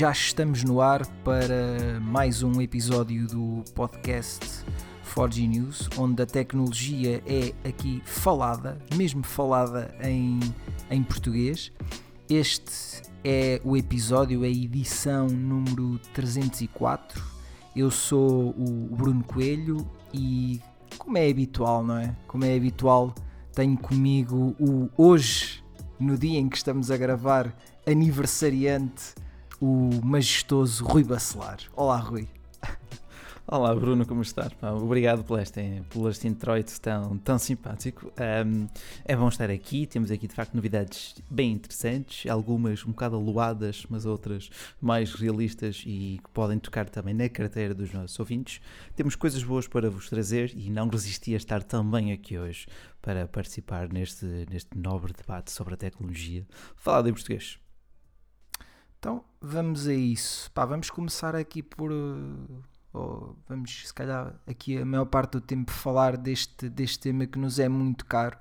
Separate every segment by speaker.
Speaker 1: já estamos no ar para mais um episódio do podcast 4G News, onde a tecnologia é aqui falada, mesmo falada em, em português. Este é o episódio, a edição número 304. Eu sou o Bruno Coelho e, como é habitual, não é? Como é habitual, tenho comigo o hoje, no dia em que estamos a gravar, aniversariante, o majestoso Rui Bacelar. Olá, Rui.
Speaker 2: Olá Bruno, como estás? obrigado por este, por este introito tão, tão simpático. Um, é bom estar aqui, temos aqui de facto novidades bem interessantes, algumas um bocado aluadas, mas outras mais realistas e que podem tocar também na carteira dos nossos ouvintes. Temos coisas boas para vos trazer e não resisti a estar também aqui hoje para participar neste, neste nobre debate sobre a tecnologia falado em português.
Speaker 1: Então vamos a isso. Pá, vamos começar aqui por ou vamos se calhar aqui a maior parte do tempo falar deste, deste tema que nos é muito caro,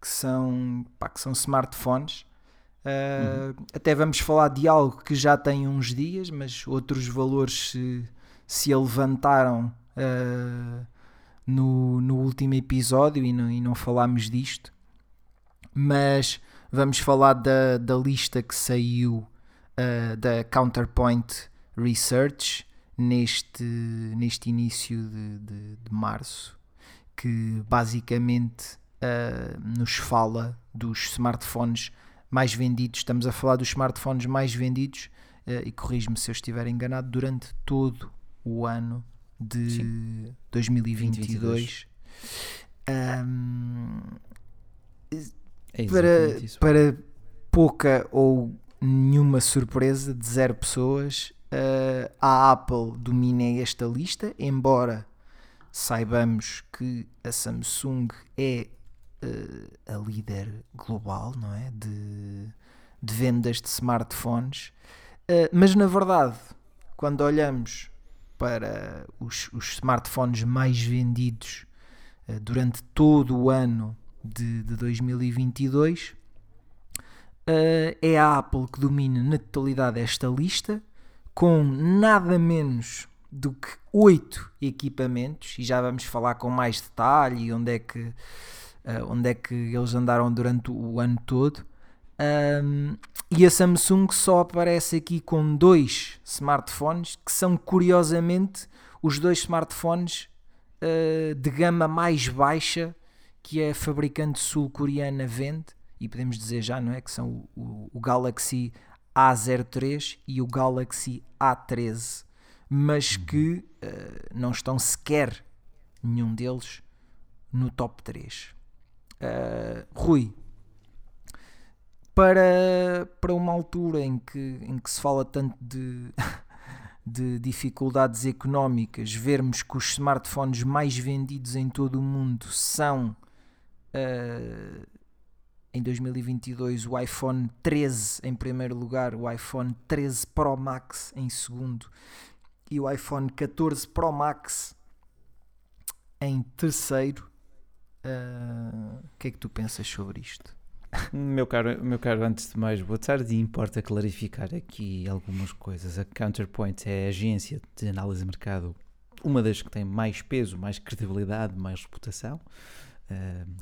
Speaker 1: que são, pá, que são smartphones. Uh, uhum. Até vamos falar de algo que já tem uns dias, mas outros valores se, se levantaram uh, no, no último episódio e não, e não falámos disto. Mas vamos falar da, da lista que saiu uh, da Counterpoint Research neste, neste início de, de, de março, que basicamente uh, nos fala dos smartphones mais vendidos. Estamos a falar dos smartphones mais vendidos, uh, e corrijo-me se eu estiver enganado, durante todo o ano de Sim. 2022. Um, é para, para pouca ou nenhuma surpresa de zero pessoas, uh, a Apple domina esta lista, embora saibamos que a Samsung é uh, a líder global, não é? De, de vendas de smartphones, uh, mas na verdade, quando olhamos para os, os smartphones mais vendidos durante todo o ano de, de 2022, é a Apple que domina na totalidade esta lista com nada menos do que oito equipamentos e já vamos falar com mais detalhe onde é que, uh, onde é que eles andaram durante o ano todo. Um, e a Samsung só aparece aqui com dois smartphones que são curiosamente os dois smartphones uh, de gama mais baixa que a fabricante sul-coreana vende e podemos dizer já não é que são o, o, Galaxy a03 e o Galaxy A13, mas uhum. que uh, não estão sequer nenhum deles no top 3. Uh, eh, Rui, para, para uma altura em que, em que se fala tanto de, de dificuldades económicas, vermos que os smartphones mais vendidos em todo o mundo são uh, em 2022 o iPhone 13 em primeiro lugar, o iPhone 13 Pro Max em segundo e o iPhone 14 Pro Max em terceiro. Uh, o que é que tu pensas sobre isto?
Speaker 2: Meu caro, meu caro, antes de mais, boa tarde. Importa clarificar aqui algumas coisas. A Counterpoint é a agência de análise de mercado, uma das que tem mais peso, mais credibilidade, mais reputação.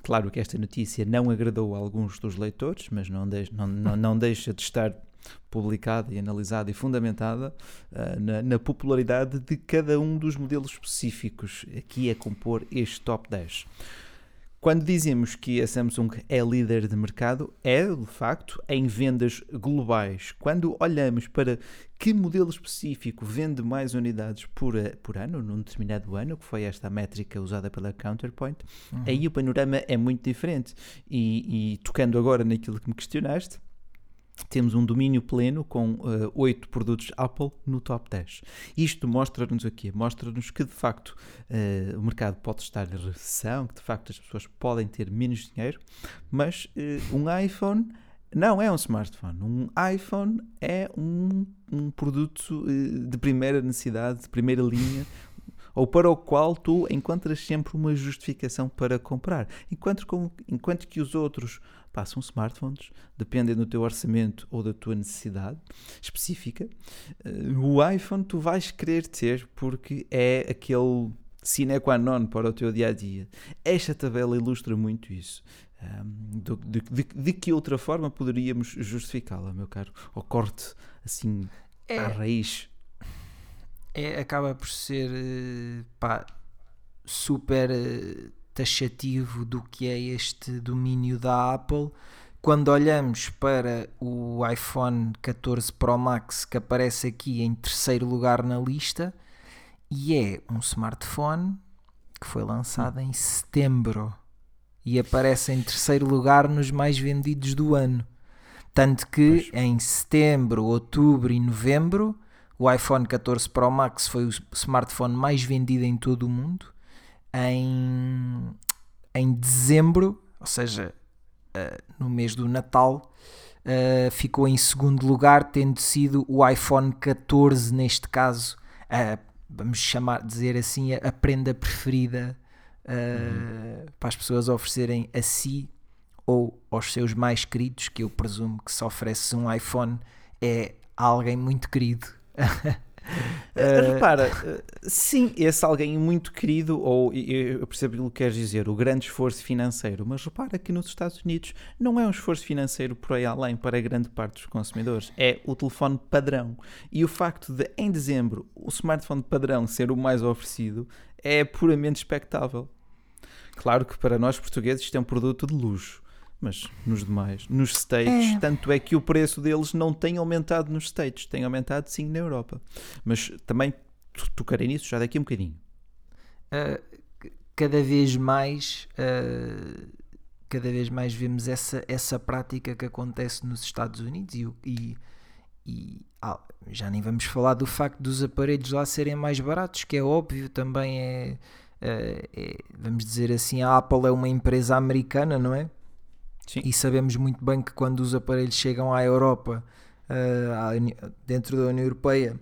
Speaker 2: Claro que esta notícia não agradou a alguns dos leitores, mas não, não, não, não deixa de estar publicada e analisada e fundamentada uh, na, na, popularidade de cada um dos modelos específicos aqui a compor este top 10. Quando dizemos que a Samsung é líder de mercado, é de facto em vendas globais. Quando olhamos para que modelo específico vende mais unidades por, eh, por ano, num determinado ano, que foi esta métrica usada pela Counterpoint, uhum. aí o panorama é muito diferente. E, e tocando agora naquilo que me questionaste, temos um domínio pleno com uh, 8 produtos Apple no top 10. Isto mostra-nos aqui, mostra-nos que de facto uh, o mercado pode estar em recessão, que de facto as pessoas podem ter menos dinheiro, mas uh, um iPhone não é um smartphone. Um iPhone é um, um produto de primeira necessidade, de primeira linha, ou para o qual tu encontras sempre uma justificação para comprar. Enquanto, com, enquanto que os outros passam smartphones, dependem do teu orçamento ou da tua necessidade específica, eh, o iPhone tu vais querer ter porque é aquele sine qua non para o teu dia a dia. Esta tabela ilustra muito isso. Um, de, de, de, que outra forma poderíamos justificá-la, meu caro? Ou corte assim é, à raiz?
Speaker 1: É, acaba por ser eh, pá, super eh, taxativo do que é este domínio da Apple. Quando olhamos para o iPhone 14 Pro Max que aparece aqui em terceiro lugar na lista, e é um smartphone que foi lançado em setembro e aparece em terceiro lugar nos mais vendidos do ano. Tanto que pois. em setembro, outubro e novembro, o iPhone 14 Pro Max foi o smartphone mais vendido em todo o mundo. Em, em dezembro, ou seja, uh, no mês do Natal, uh, ficou em segundo lugar, tendo sido o iPhone 14, neste caso, uh, vamos chamar, dizer assim, a, prenda preferida uhum. para as pessoas oferecerem a si ou aos seus mais queridos, que eu presumo que se oferece um iPhone é alguém muito querido.
Speaker 2: Uh, repara, uh, sim, esse alguém muito querido, ou eu percebo o que queres dizer, o grande esforço financeiro, mas repara que nos Estados Unidos não é um esforço financeiro por aí além para grande parte dos consumidores, é o telefone padrão. E o facto de, em dezembro, o smartphone padrão ser o mais oferecido é puramente expectável. Claro que para nós portugueses isto é um produto de luxo mas nos demais, nos States, é. tanto é que o preço deles não tem aumentado nos States, tem aumentado sim na Europa. Mas também tocarei nisso já daqui a um bocadinho.
Speaker 1: Uh, cada vez mais, uh, cada vez mais vemos essa, essa prática que acontece nos Estados Unidos e, e, e ah, já nem vamos falar do facto dos aparelhos lá serem mais baratos, que é óbvio, também é, é, é vamos dizer assim, a Apple é uma empresa americana, não é? Sim. E sabemos muito bem que quando os aparelhos chegam à Europa, uh, dentro da União Europeia,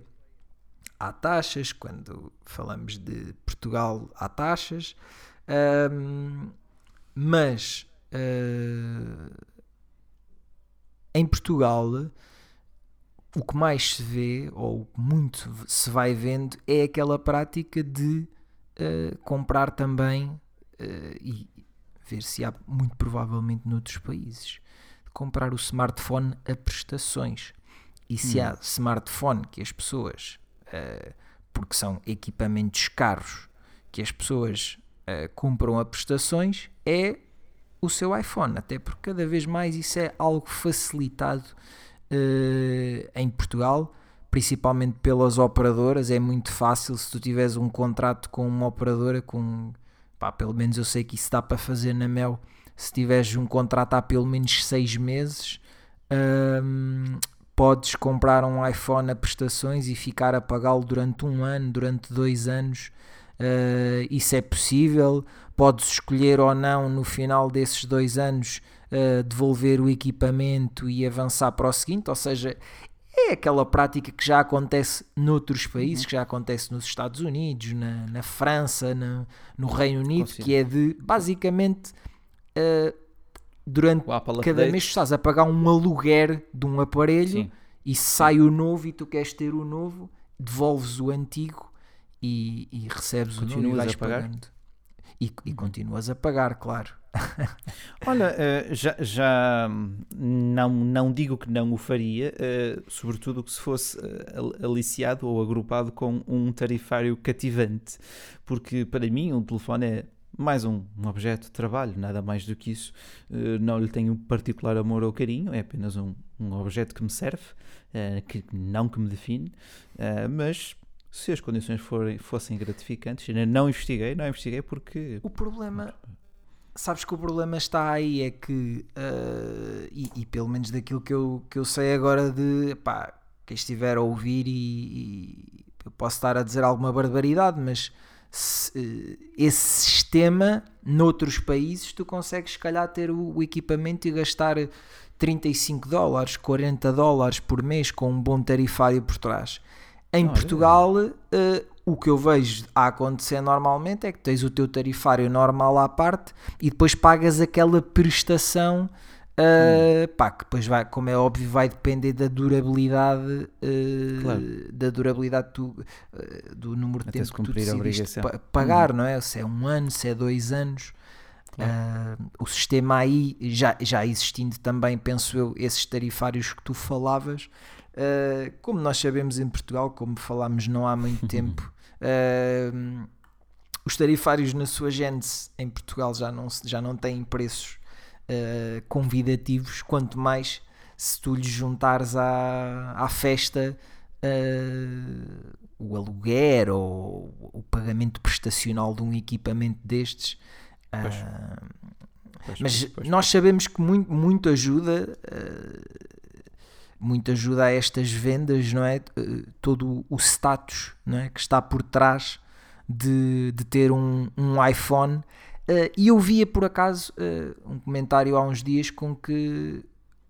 Speaker 1: há taxas. Quando falamos de Portugal, há taxas. Um, mas uh, em Portugal, o que mais se vê, ou muito se vai vendo, é aquela prática de uh, comprar também. Ver se há muito provavelmente noutros países, comprar o smartphone a prestações. E se hum. há smartphone que as pessoas, uh, porque são equipamentos caros, que as pessoas uh, compram a prestações, é o seu iPhone, até porque cada vez mais isso é algo facilitado uh, em Portugal, principalmente pelas operadoras. É muito fácil se tu tiveres um contrato com uma operadora com pá, pelo menos eu sei que isso dá para fazer na Mel. Se tiveres um contrato há pelo menos 6 meses, hum, podes comprar um iPhone a prestações e ficar a pagá-lo durante um ano, durante dois anos. Uh, isso é possível. Podes escolher ou não no final desses dois anos uh, devolver o equipamento e avançar para o seguinte. Ou seja, é aquela prática que já acontece noutros países, uhum. que já acontece nos Estados Unidos, na, na França, na, no Reino Unido, Consigo. que é de basicamente uh, durante cada mês estás a pagar um aluguer de um aparelho Sim. e sai o novo e tu queres ter o novo, devolves o antigo e, e recebes Continuas o novo e vais a pagar. pagando. E, e continuas a pagar, claro.
Speaker 2: Olha, uh, já, já não, não digo que não o faria, uh, sobretudo que se fosse uh, aliciado ou agrupado com um tarifário cativante, porque para mim um telefone é mais um, um objeto de trabalho, nada mais do que isso. não lhe tenho particular amor ou carinho, é apenas um, um objeto que me serve, que não que me define, mas se as condições forem, fossem gratificantes, ainda não investiguei, não investiguei porque.
Speaker 1: O problema sabes que o problema está aí, é que, uh, e, e, pelo menos daquilo que eu, que eu sei agora de, pá, quem estiver a ouvir e, e eu posso estar a dizer alguma barbaridade, mas se, uh, esse sistema, noutros países, tu consegues, se calhar, ter o, o, equipamento e gastar 35 dólares, 40 dólares por mês com um bom tarifário por trás. Em Portugal, uh, o que eu vejo a acontecer normalmente é que tens o teu tarifário normal à parte e depois pagas aquela prestação Uh, pá, que depois vai, como é óbvio, vai depender da durabilidade uh, claro. da durabilidade do, uh, do número de Até tempo que tu decidiste pa pagar, hum. não é? Se é um ano, se é dois anos. Claro. o sistema aí já, já existindo também, penso eu, esses tarifários que tu falavas, como nós sabemos em Portugal, como falámos não há muito tempo, os tarifários na sua gênese em Portugal já não, já não têm preços uh, convidativos, quanto mais se tu lhes juntares à, à festa uh, o aluguer ou o pagamento prestacional de um equipamento destes. Pois. Pois, mas pois, nós sabemos que muito, muito ajuda muito ajuda a estas vendas, não é? Todo o status não é? que está por trás de, de ter um, um iPhone Uh, e eu via por acaso uh, um comentário há uns dias com que,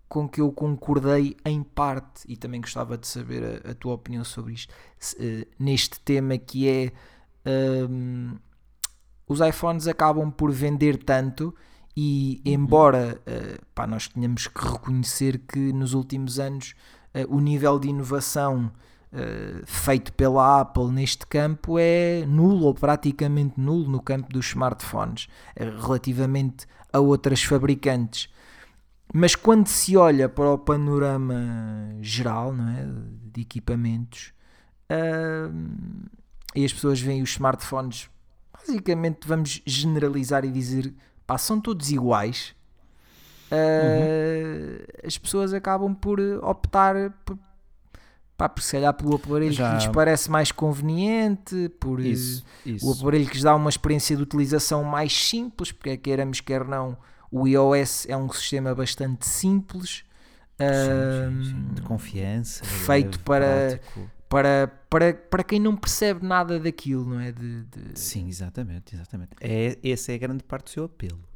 Speaker 1: com que eu concordei em parte e também gostava de saber a, a tua opinião sobre isto, uh, neste tema que é um, os iPhones acabam por vender tanto e uhum. embora pá, nós tenhamos que reconhecer que nos últimos anos o nível de inovação Uh, feito pela Apple neste campo é nulo ou praticamente nulo no campo dos smartphones, uh, relativamente a outras fabricantes. Mas quando se olha para o panorama geral não é, de equipamentos uh, e as pessoas veem os smartphones, basicamente vamos generalizar e dizer pá, são todos iguais. Uhum. As pessoas acabam por optar por Pá, porque se calhar pelo aparelho Já... que lhes parece mais conveniente, por isso, isso. o aparelho que lhes dá uma experiência de utilização mais simples, porque é queiramos quer não, o iOS é um sistema bastante simples.
Speaker 2: Sim, sim, sim. De confiança,
Speaker 1: feito para, para, para, para quem não percebe nada daquilo, não é? De, de...
Speaker 2: Sim, exatamente, exatamente. É, essa é a grande parte do seu apelo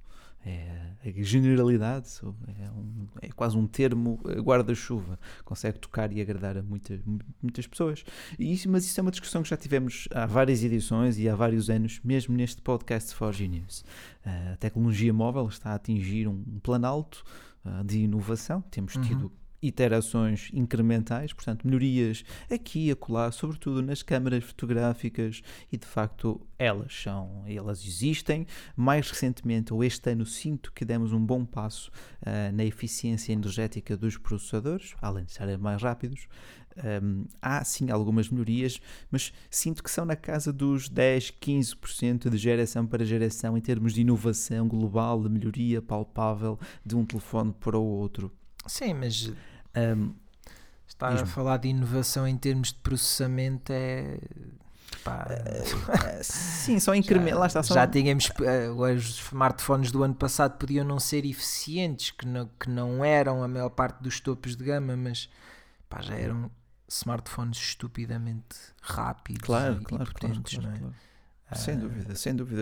Speaker 2: é a generalidade, é, um, é quase um termo guarda-chuva, consegue tocar e agradar a muitas, muitas pessoas. E isso, mas isso é uma discussão que já tivemos há várias edições e há vários anos, mesmo neste podcast For Genius. A tecnologia móvel está a atingir um planalto uh, de inovação, temos tido uhum iterações incrementais, portanto, melhorias aqui e acolá, sobretudo nas câmaras fotográficas, e de facto elas são, elas existem. Mais recentemente, ou este ano, sinto que demos um bom passo uh, na eficiência energética dos processadores, além de serem mais rápidos. Um, há sim algumas melhorias, mas sinto que são na casa dos 10, 15% de geração para geração em termos de inovação global, de melhoria palpável de um telefone para o outro.
Speaker 1: Sim, mas um, estar a falar de inovação em termos de processamento é. Pá,
Speaker 2: uh, sim, só incremento. Lá está,
Speaker 1: só... Já tínhamos. Uh, os smartphones do ano passado podiam não ser eficientes, que não, que não eram a maior parte dos topos de gama, mas pá, já eram smartphones estupidamente rápidos claro, e, claro, e potentes, claro, claro, não é?
Speaker 2: Sem dúvida, sem dúvida.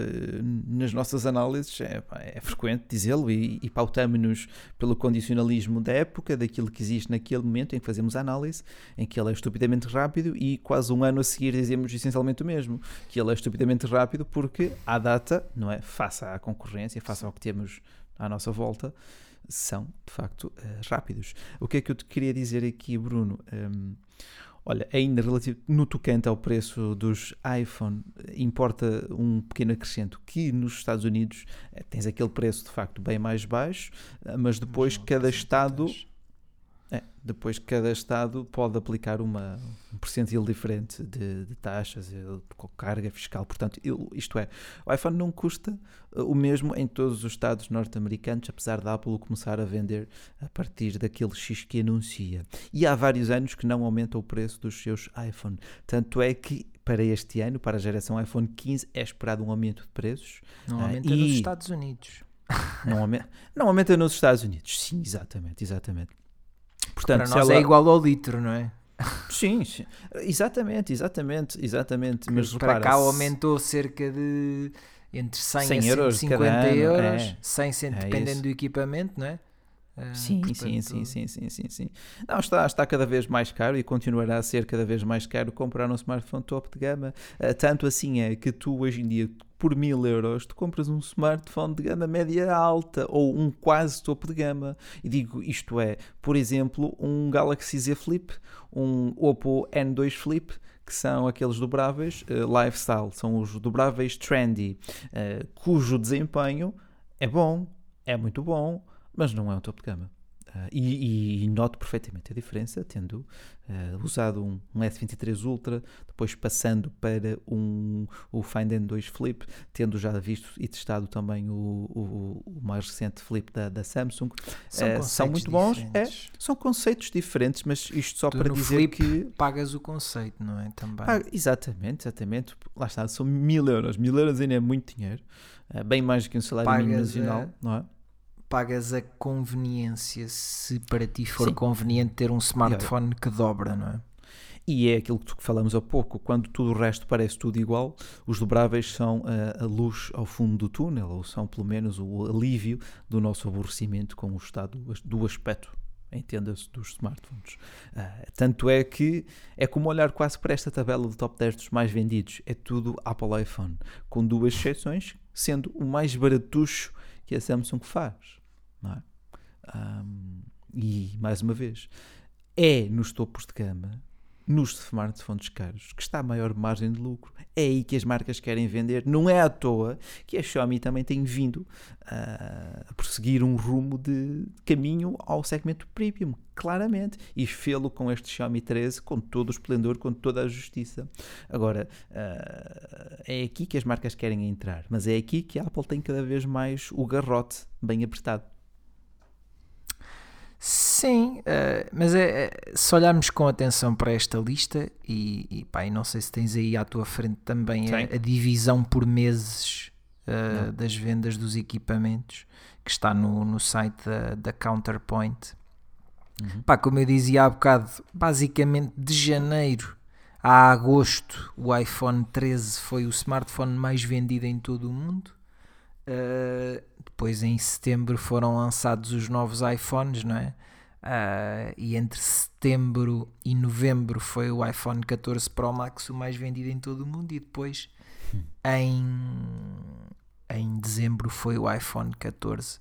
Speaker 2: Nas nossas análises é, é frequente dizê-lo e, e pautamos-nos pelo condicionalismo da época, daquilo que existe naquele momento em que fazemos a análise, em que ele é estupidamente rápido e quase um ano a seguir dizemos essencialmente o mesmo, que ele é estupidamente rápido porque à data, não é? Face à concorrência, face ao que temos à nossa volta, são de facto uh, rápidos. O que é que eu te queria dizer aqui, Bruno? Um, Olha, ainda relativo, no tocante ao preço dos iPhone, importa um pequeno acrescento que nos Estados Unidos eh, tens aquele preço de facto bem mais baixo, eh, mas depois cada estado é, depois cada Estado pode aplicar uma, um percentil diferente de, de taxas, de carga fiscal. Portanto, isto é, o iPhone não custa uh, o mesmo em todos os Estados norte-americanos, apesar da Apple começar a vender a partir daquele X que anuncia. E há vários anos que não aumenta o preço dos seus iPhone. Tanto é que para este ano, para a geração iPhone 15, é esperado um aumento de preços.
Speaker 1: Não uh, aumenta uh, nos Estados Unidos.
Speaker 2: Não aumenta, não aumenta nos Estados Unidos. Sim, exatamente, exatamente.
Speaker 1: Portanto, Para nós ela... é igual ao litro, não é?
Speaker 2: Sim, sim, exatamente, exatamente, exatamente.
Speaker 1: Mas para cá aumentou cerca de entre 100, 100 euros 150 euros, é, 100, 100 é dependendo isso. do equipamento, não é? Uh,
Speaker 2: sim, portanto... sim, sim, sim, sim, sim, sim. Não, está, está cada vez mais caro e continuará a ser cada vez mais caro comprar um smartphone top de gama. Uh, tanto assim é que tu hoje em dia, por mil euros, tu compras um smartphone de gama média alta ou um quase topo de gama. E digo isto é, por exemplo, um Galaxy Z Flip, um Oppo N2 Flip, que são aqueles dobráveis uh, lifestyle, são os dobráveis trendy, cujo desempenho é bom, é muito bom mas não é um topo de gama. Uh, e, e, noto perfeitamente a diferença, tendo uh, usado um, um, S23 Ultra, depois passando para um, o Find N2 Flip, tendo já visto e testado também o, o, o mais recente Flip da, da Samsung. São, uh, são muito bons, é, são conceitos diferentes, mas isto só tu para dizer
Speaker 1: flip
Speaker 2: que.
Speaker 1: Pagas o conceito, não é? Também.
Speaker 2: exatamente, exatamente. Lá está, são mil euros. Mil euros ainda é muito dinheiro, bem mais do que um salário pagas, mínimo nacional, não é?
Speaker 1: Pagas a conveniência se para ti for Sim. conveniente ter um smartphone que dobra, não é?
Speaker 2: E é aquilo que falamos há pouco, quando tudo o resto parece tudo igual, os dobráveis são a, a luz ao fundo do túnel, ou são pelo menos o alívio do nosso aborrecimento com o estado do aspecto entenda-se, dos smartphones. Uh, tanto é que é como olhar quase para esta tabela do top 10 dos mais vendidos. É tudo Apple iPhone, com duas exceções, sendo o mais baratucho que a Samsung faz. Não é? Um, e, mais uma vez, é nos topos de gama, nos smartphones caros, que está a maior margem de lucro. É aí que as marcas querem vender. Não é à toa que a Xiaomi também tem vindo uh, a prosseguir um rumo de caminho ao segmento premium, claramente. E fê-lo com este Xiaomi 13 com todo o esplendor, com toda a justiça. Agora, uh, é aqui que as marcas querem entrar, mas é aqui que a Apple tem cada vez mais o garrote bem apertado.
Speaker 1: Sim, uh, mas é, é, se olharmos com atenção para esta lista, e, e, pá, e não sei se tens aí à tua frente também a, a, divisão por meses uh, das vendas dos equipamentos, que está no, no site da, da Counterpoint. Uhum. Pá, como eu dizia há bocado, basicamente de janeiro a agosto, o iPhone 13 foi o smartphone mais vendido em todo o mundo. Uh, depois em setembro foram lançados os novos iPhones, não é? Uh, e entre setembro e novembro foi o iPhone 14 Pro Max o mais vendido em todo o mundo e depois em, em dezembro foi o iPhone 14.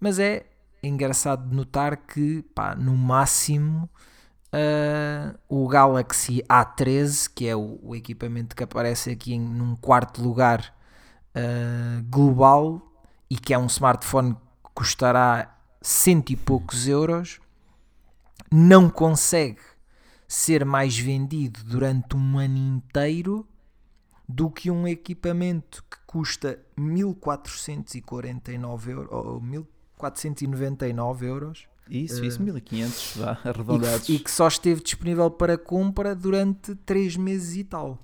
Speaker 1: Mas é engraçado notar que pá, no máximo uh, o Galaxy A13, que é o, o, equipamento que aparece aqui em num quarto lugar uh, global, e que é um smartphone que custará cento e poucos euros, não consegue ser mais vendido durante um ano inteiro do que um equipamento que custa 1449 euros ou 1499 euros.
Speaker 2: Isso, isso, uh, 1500 vá, arredondados.
Speaker 1: E que, e que só esteve disponível para compra durante 3 meses e tal.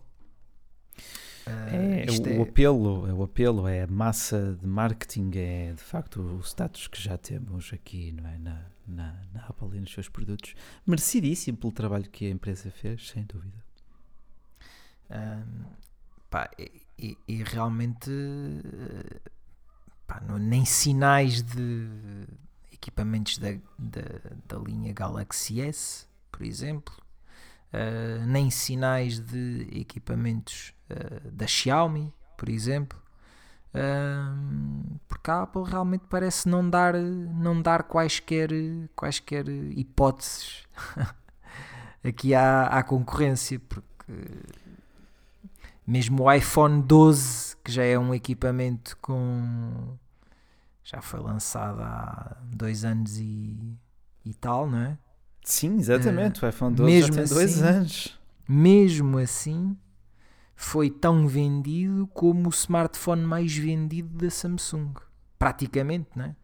Speaker 2: É, o, é... apelo, é o apelo, é a massa de marketing, é de facto o status que já temos aqui não é? na, na, na Apple e nos seus produtos. Merecidíssimo pelo trabalho que a empresa fez, sem dúvida.
Speaker 1: Um, pá, e, e, realmente pá, não, nem sinais de equipamentos da, da, da linha Galaxy S, por exemplo, uh, nem sinais de equipamentos uh, da Xiaomi, por exemplo. Uh, porque a Apple realmente parece não dar, não dar quaisquer, quaisquer hipóteses aqui à, à concorrência, porque mesmo o iPhone 12, que já é um equipamento com já foi lançado há dois anos e, e tal, não é?
Speaker 2: Sim, exatamente. Uh, o iPhone 12 mesmo já tem dois assim, anos.
Speaker 1: Mesmo assim, foi tão vendido como o smartphone mais vendido da Samsung. Praticamente, não é?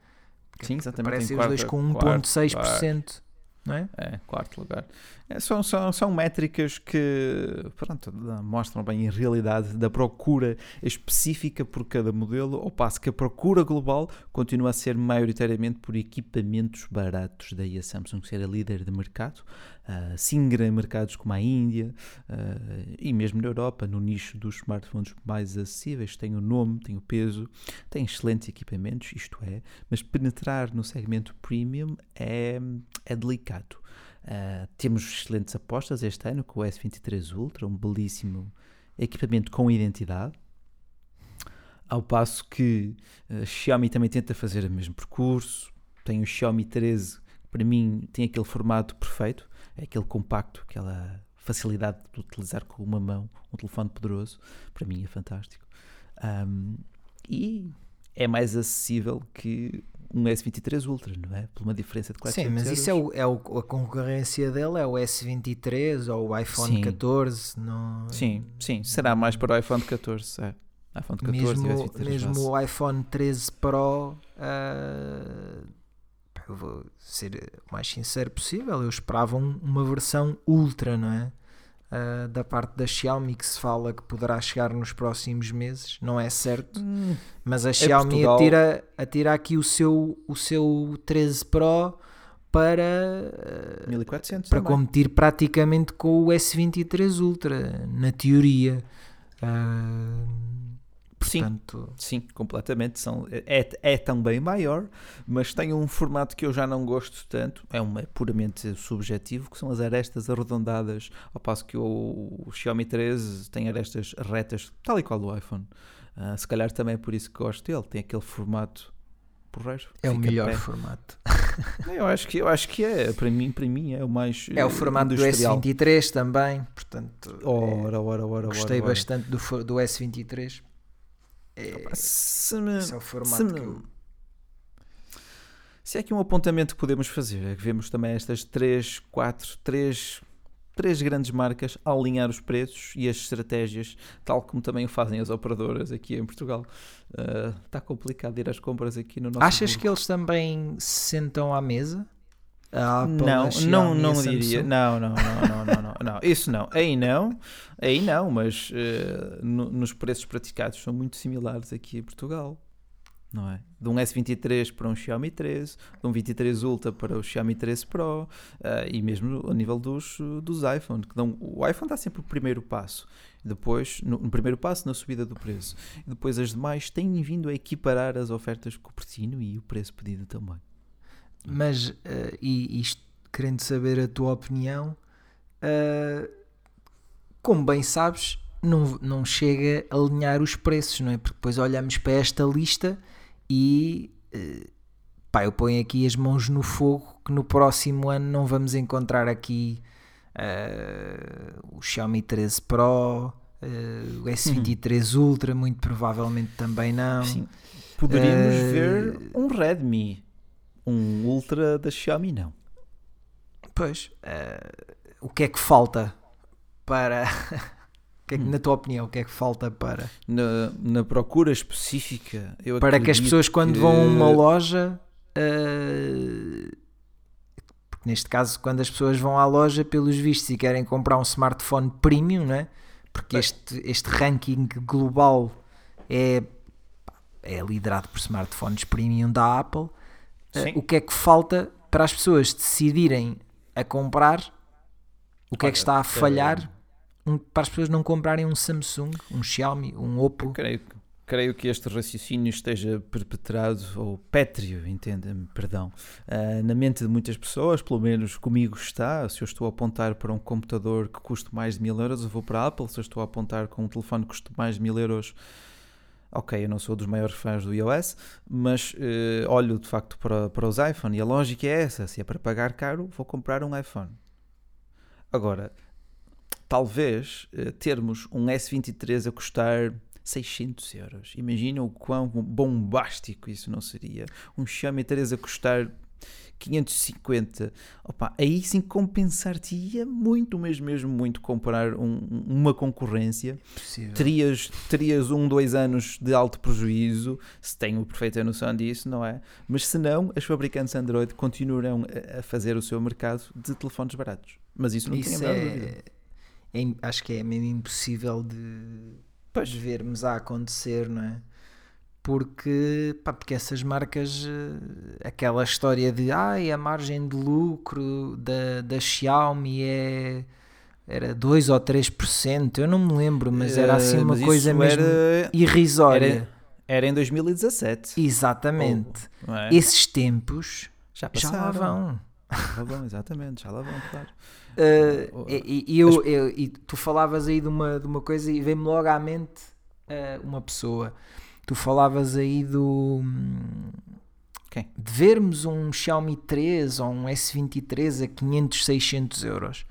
Speaker 2: Sim, exatamente.
Speaker 1: Parecem os dois com 1,6%. Não é?
Speaker 2: É, quarto lugar. É, são, são, são métricas que pronto, mostram bem a realidade da procura específica por cada modelo, ao passo que a procura global continua a ser maioritariamente por equipamentos baratos. Daí a Samsung ser a líder de mercado, uh, singra mercados como a Índia uh, e mesmo na Europa, no nicho dos smartphones mais acessíveis. Tem o nome, tem o peso, tem excelentes equipamentos, isto é, mas penetrar no segmento premium é, é delicado. Uh, temos excelentes apostas este ano com o S23 Ultra, um belíssimo equipamento com identidade. Ao passo que a uh, Xiaomi também tenta fazer o mesmo percurso. Tem o Xiaomi 13, que para mim tem aquele formato perfeito, é aquele compacto, aquela facilidade de utilizar com uma mão um telefone poderoso. Para mim é fantástico. Um, e é mais acessível que um S23 Ultra, não é? Por uma diferença de 400
Speaker 1: Sim, mas
Speaker 2: euros.
Speaker 1: isso é, o, é o, a concorrência dele, é o S23 ou o iPhone
Speaker 2: Sim.
Speaker 1: 14. Não...
Speaker 2: Sim, sim, será mais para o iPhone 14. É. iPhone 14 e o
Speaker 1: Mesmo,
Speaker 2: S23
Speaker 1: mesmo
Speaker 2: base.
Speaker 1: o iPhone 13 Pro, pá, eu vou ser o mais sincero possível, eu esperava um- uma versão Ultra, não é? Ah, da parte da Xiaomi que se fala que poderá chegar nos próximos meses, não é certo,
Speaker 2: Hum,
Speaker 1: mas a Xiaomi
Speaker 2: Portugal-
Speaker 1: atira, atira aqui o seu, o seu 13 Pro para, ah,
Speaker 2: 1400
Speaker 1: para
Speaker 2: também.
Speaker 1: competir praticamente com o S23 Ultra, na teoria. Ah,
Speaker 2: Sim,
Speaker 1: portanto,
Speaker 2: sim, completamente. São, é, é também maior, mas tem um formato que eu já não gosto tanto. É, um, é puramente subjetivo, que são as arestas arredondadas, ao passo que o, o Xiaomi 13 tem arestas retas, tal e qual o iPhone. Ah, se calhar também é por isso que gosto dele. Tem aquele formato porreiro.
Speaker 1: é o melhor formato.
Speaker 2: Eu acho que eu acho que é, para mim, para mim é o mais
Speaker 1: É o formato do
Speaker 2: industrial.
Speaker 1: S23 também, portanto, é,
Speaker 2: Ora, ora, ora,
Speaker 1: gostei
Speaker 2: ora, ora.
Speaker 1: bastante do, do S23. É,
Speaker 2: Se me-
Speaker 1: esse é o formato
Speaker 2: se me-
Speaker 1: que eu...
Speaker 2: Se há aqui um apontamento que podemos fazer, é que vemos também estas 3, 4, 3, três grandes marcas a alinhar os preços e as estratégias, tal como também o fazem as operadoras aqui em Portugal. Ah, Está complicado ir às compras aqui no nosso
Speaker 1: Achas que eles também se sentam à mesa? A Apple,
Speaker 2: Não,
Speaker 1: a
Speaker 2: não,
Speaker 1: Xiaomi
Speaker 2: não diria. Não, não, não, não, não, não. Isso não. Aí não, aí não, mas eh, no- nos preços praticados são muito similares aqui em Portugal. Não é? De um S23 para um Xiaomi 13, de um 23 Ultra para o Xiaomi 13 Pro eh, e mesmo a nível dos, dos iPhone. Que dão, o iPhone dá sempre o primeiro passo, depois, no, no primeiro passo na subida do preço. E depois as demais têm vindo a equiparar as ofertas com o precinho e o preço pedido também.
Speaker 1: Mas, eh, e isto, querendo saber a tua opinião, eh, como bem sabes, não, não chega a alinhar os preços, não é? Porque depois olhamos para esta lista e eh, pá, eu ponho aqui as mãos no fogo que no próximo ano não vamos encontrar aqui eh, o Xiaomi 13 Pro, eh, o S23 Ultra, muito provavelmente também não.
Speaker 2: Sim. Poderíamos ver um Redmi, um Ultra da Xiaomi, não.
Speaker 1: Pois, eh, o que é que falta para. que é que,
Speaker 2: Hum.
Speaker 1: Na tua opinião, o que é que falta para.
Speaker 2: Na, na procura específica,
Speaker 1: Para que as pessoas, quando
Speaker 2: que-
Speaker 1: vão a uma loja. eh, porque neste caso, quando as pessoas vão à loja, pelos vistos, e querem comprar um smartphone premium, né? Porque este, este ranking global é, é liderado por smartphones premium da Apple. Eh, o que é que falta para as pessoas decidirem a comprar? O que é que
Speaker 2: Olha,
Speaker 1: está a falhar um- para as pessoas não comprarem um Samsung, um Xiaomi, um Oppo?
Speaker 2: Creio, creio que este raciocínio esteja perpetrado, ou pétreo, entenda-me, perdão, ah, na mente de muitas pessoas, pelo menos comigo está. Se eu estou a apontar para um computador que custe mais de mil euros, eu vou para a Apple. Se eu estou a apontar com um telefone que custe mais de mil euros, ok, eu não sou dos maiores fãs do iOS, mas eh, olho de facto para, para os iPhone e a lógica é essa: se é para pagar caro, vou comprar um iPhone. Agora, talvez eh, termos um S23 a custar 600 euros. Imagina o quão bombástico isso não seria. Um Xiaomi 3 a custar 550, opa, aí sim compensar-te-ia muito, mesmo, mesmo muito comprar um, uma concorrência.
Speaker 1: Possível.
Speaker 2: Terias, terias um, dois anos de alto prejuízo, se tenho perfeita noção disso, não é? Mas se não, as fabricantes Android continuarão a, a fazer o seu mercado de telefones baratos. Mas isso não
Speaker 1: Isso
Speaker 2: tem a menor dúvida.
Speaker 1: é, é acho que é mesmo impossível de,
Speaker 2: Pois.
Speaker 1: de vermos a acontecer, não é? Porque, pá, porque essas marcas, eh, aquela história de ai, a margem de lucro da, da Xiaomi é era 2 ou 3%, eu não me lembro, mas era assim
Speaker 2: Eh,
Speaker 1: uma
Speaker 2: mas
Speaker 1: coisa mesmo
Speaker 2: Era,
Speaker 1: irrisória.
Speaker 2: era- era em 2017.
Speaker 1: Exatamente.
Speaker 2: não é?
Speaker 1: Esses tempos
Speaker 2: já
Speaker 1: já lá vão.
Speaker 2: Já lá vão, exatamente, já lá vão, claro.
Speaker 1: Uh,
Speaker 2: Oh, oh,
Speaker 1: e, e eu, eu- e tu falavas aí de uma, de uma coisa e veio-me logo à mente uh, uma pessoa. Tu falavas aí do
Speaker 2: Quem?
Speaker 1: de vermos um Xiaomi 3 ou um S23 a 500, 600 euros.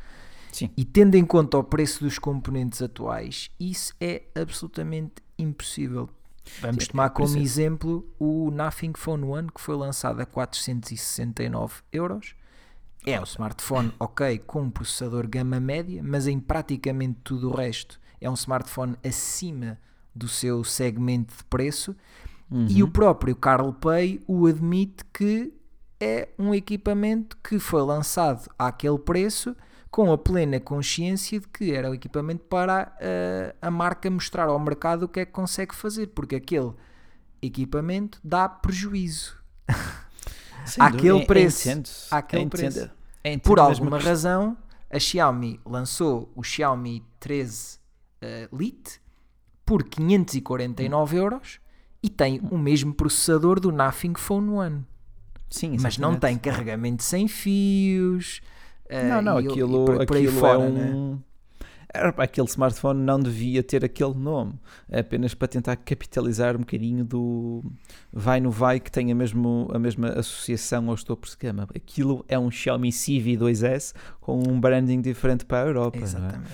Speaker 2: Sim.
Speaker 1: E tendo em conta o preço dos componentes atuais, isso é absolutamente impossível. Vamos
Speaker 2: Sim,
Speaker 1: tomar
Speaker 2: por
Speaker 1: como
Speaker 2: é-
Speaker 1: exemplo o Nothing Phone One que foi lançado a 469 euros. É um smartphone, ok, com um processador gama média, mas em praticamente tudo o resto é um smartphone acima do seu segmento de preço. E
Speaker 2: Uhum.
Speaker 1: o próprio Carl Pay o admite que é um equipamento que foi lançado àquele preço com a plena consciência de que era o equipamento para eh, a marca mostrar ao mercado o que é que consegue fazer, porque aquele equipamento dá prejuízo.
Speaker 2: Sem
Speaker 1: àquele
Speaker 2: dúvida,
Speaker 1: preço,
Speaker 2: entendo,
Speaker 1: àquele
Speaker 2: entendo,
Speaker 1: preço.
Speaker 2: entendo
Speaker 1: Por
Speaker 2: mesmo
Speaker 1: alguma
Speaker 2: a
Speaker 1: razão, a Xiaomi lançou o Xiaomi 13 eh, Lite por 549 euros e tem o mesmo processador do Nothing Phone One.
Speaker 2: Sim,
Speaker 1: Mas não tem
Speaker 2: exatamente.
Speaker 1: carregamento sem fios. eh,
Speaker 2: Não, não,
Speaker 1: e- e
Speaker 2: aquilo,
Speaker 1: por- por aí
Speaker 2: aquilo
Speaker 1: fora,
Speaker 2: é
Speaker 1: né?
Speaker 2: um. Para aquele smartphone não devia ter aquele nome, é apenas para tentar capitalizar um bocadinho do vai no vai que tem a, mesmo, a mesma associação aos topos de gama. Aquilo é um Xiaomi Civi 2S com um branding diferente para a Europa. é?
Speaker 1: Exatamente.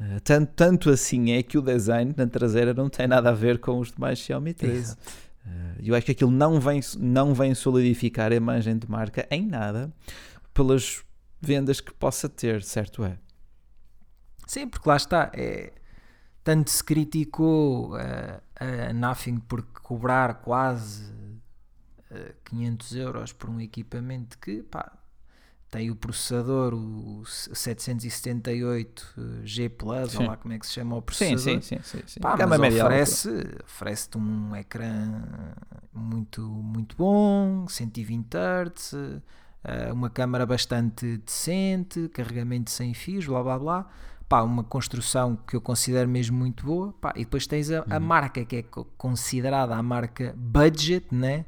Speaker 2: Eh, Tanto, tanto assim é que o design na traseira não tem nada a ver com os demais Xiaomi 13.
Speaker 1: Exato.
Speaker 2: Eh, Eu acho que aquilo não vem, não vem solidificar a imagem de marca em nada pelas vendas que possa ter, certo é?
Speaker 1: Sim, porque lá está. É, tanto se criticou eh, a Nothing por cobrar quase eh, 500 euros por um equipamento que pá, tem o processador, o 778G Plus, ou
Speaker 2: Sim.
Speaker 1: lá como é que se chama o
Speaker 2: Sim,
Speaker 1: processador.
Speaker 2: sim, sim. sim, sim.
Speaker 1: Pá,
Speaker 2: Gama
Speaker 1: mas oferece, oferece-te um ecrã muito, muito bom, 120 Hz, eh, uma câmara bastante decente, carregamento sem fios, blá blá blá. Pá, uma construção que eu considero mesmo muito boa. Pá, e depois tens a,
Speaker 2: Uhum.
Speaker 1: a marca que é co- considerada a marca budget, né?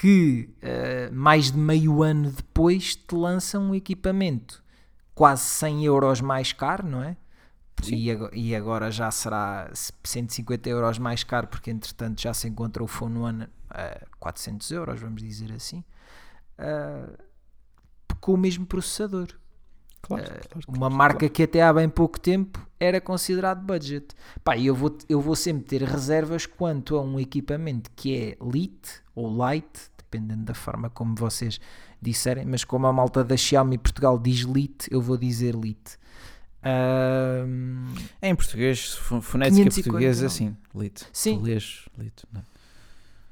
Speaker 1: Que eh, mais de meio ano depois te lança um equipamento quase 100 euros mais caro, não é? E agora, e agora já será 150 euros mais caro, porque entretanto já se encontra o Phone One a 400 euros, vamos dizer assim, ah, com o mesmo processador.
Speaker 2: Claro,
Speaker 1: Eh,
Speaker 2: claro, claro,
Speaker 1: Uma marca que até há bem pouco tempo era considerado budget. Pá, eu vou, eu vou sempre ter reservas quanto a um equipamento que é Lite ou Light, dependendo da forma como vocês disserem, mas como a malta da Xiaomi Portugal diz Lite, eu vou dizer Lite. Ahm,
Speaker 2: Em português, fo- fonética
Speaker 1: 549.
Speaker 2: portuguesa, sim, lito.
Speaker 1: Sim.
Speaker 2: Tu lês lito, não é?